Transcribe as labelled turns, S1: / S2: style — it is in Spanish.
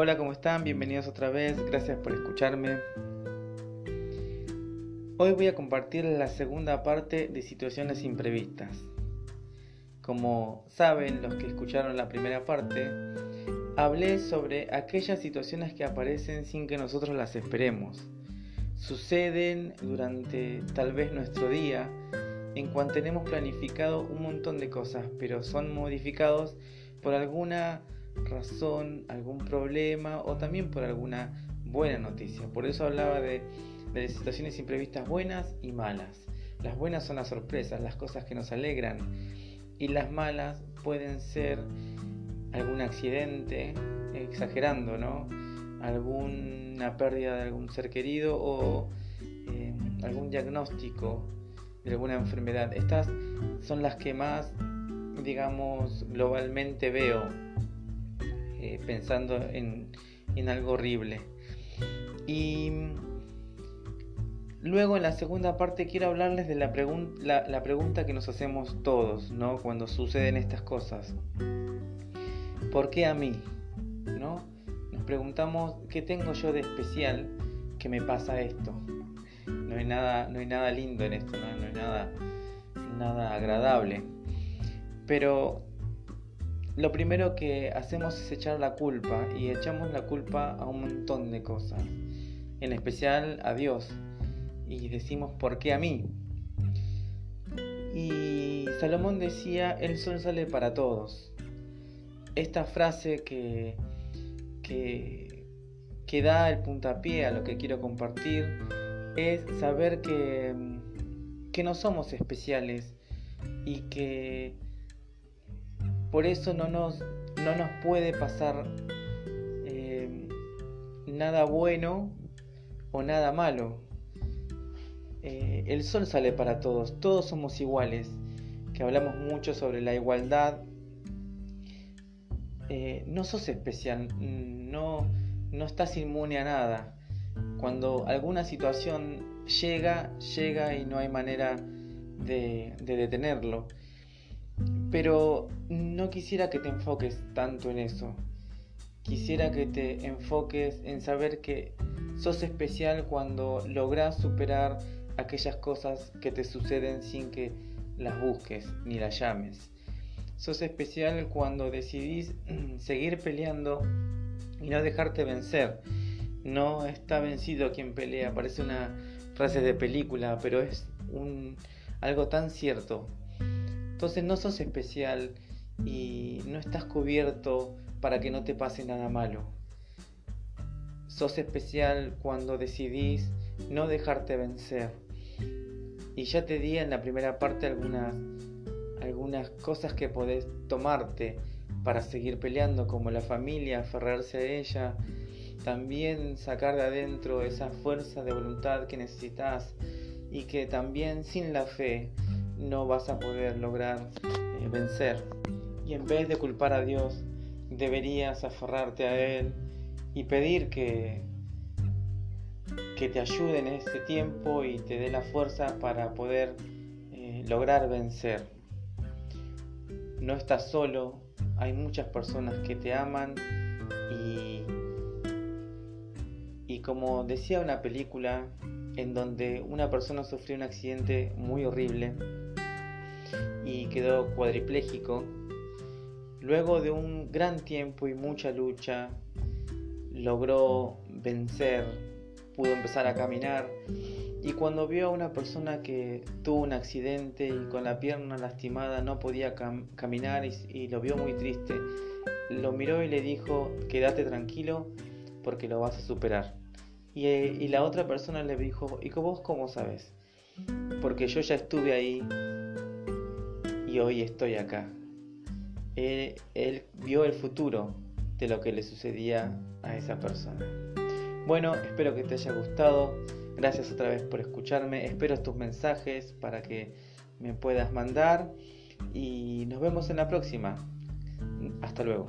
S1: Hola, ¿cómo están? Bienvenidos otra vez, gracias por escucharme. Hoy voy a compartir la segunda parte de situaciones imprevistas. Como saben los que escucharon la primera parte, hablé sobre aquellas situaciones que aparecen sin que nosotros las esperemos. Suceden durante tal vez nuestro día en cuanto tenemos planificado un montón de cosas, pero son modificados por alguna razón, algún problema o también por alguna buena noticia. Por eso hablaba de, de situaciones imprevistas buenas y malas. Las buenas son las sorpresas, las cosas que nos alegran. Y las malas pueden ser algún accidente, exagerando, ¿no? Alguna pérdida de algún ser querido o eh, algún diagnóstico de alguna enfermedad. Estas son las que más, digamos, globalmente veo eh, pensando en, algo horrible. Y luego en la segunda parte quiero hablarles de la, la, pregunta que nos hacemos todos, ¿no? Cuando suceden estas cosas. ¿Por qué a mí? ¿No? Nos preguntamos, ¿qué tengo yo de especial que me pasa esto? No hay nada, no hay nada lindo en esto, no, no hay nada, nada agradable. Pero lo primero que hacemos es echar la culpa y echamos la culpa a un montón de cosas, en especial a Dios, y decimos ¿por qué a mí? Y Salomón decía, el sol sale para todos. Esta frase que, que, que da el puntapié a lo que quiero compartir es saber que, que no somos especiales y que por eso no nos, no nos puede pasar eh, nada bueno o nada malo. Eh, el sol sale para todos, todos somos iguales, que hablamos mucho sobre la igualdad. Eh, no sos especial, no, no estás inmune a nada. Cuando alguna situación llega, llega y no hay manera de, de detenerlo. Pero no quisiera que te enfoques tanto en eso. Quisiera que te enfoques en saber que sos especial cuando logras superar aquellas cosas que te suceden sin que las busques ni las llames. Sos especial cuando decidís seguir peleando y no dejarte vencer. No está vencido quien pelea, parece una frase de película, pero es algo tan cierto. Entonces no sos especial y no estás cubierto para que no te pase nada malo. Sos especial cuando decidís no dejarte vencer. Y ya te di en la primera parte algunas, algunas cosas que podés tomarte para seguir peleando, como la familia, aferrarse a ella, también sacar de adentro esa fuerza de voluntad que necesitas y que también sin la fe no vas a poder lograr eh, vencer. Y en vez de culpar a Dios, deberías aferrarte a Él y pedir que, que te ayude en ese tiempo y te dé la fuerza para poder eh, lograr vencer. No estás solo, hay muchas personas que te aman y, y como decía una película en donde una persona sufrió un accidente muy horrible, y quedó cuadripléjico. Luego de un gran tiempo y mucha lucha, logró vencer, pudo empezar a caminar y cuando vio a una persona que tuvo un accidente y con la pierna lastimada no podía caminar y, lo vio muy triste, lo miró y le dijo, quédate tranquilo porque lo vas a superar. Y, y la otra persona le dijo, ¿y vos cómo sabes? Porque yo ya estuve ahí y hoy estoy acá. Él, vio el futuro de lo que le sucedía a esa persona. Bueno, espero que te haya gustado. Gracias otra vez por escucharme. Espero tus mensajes para que me puedas mandar. Y nos vemos en la próxima. Hasta luego.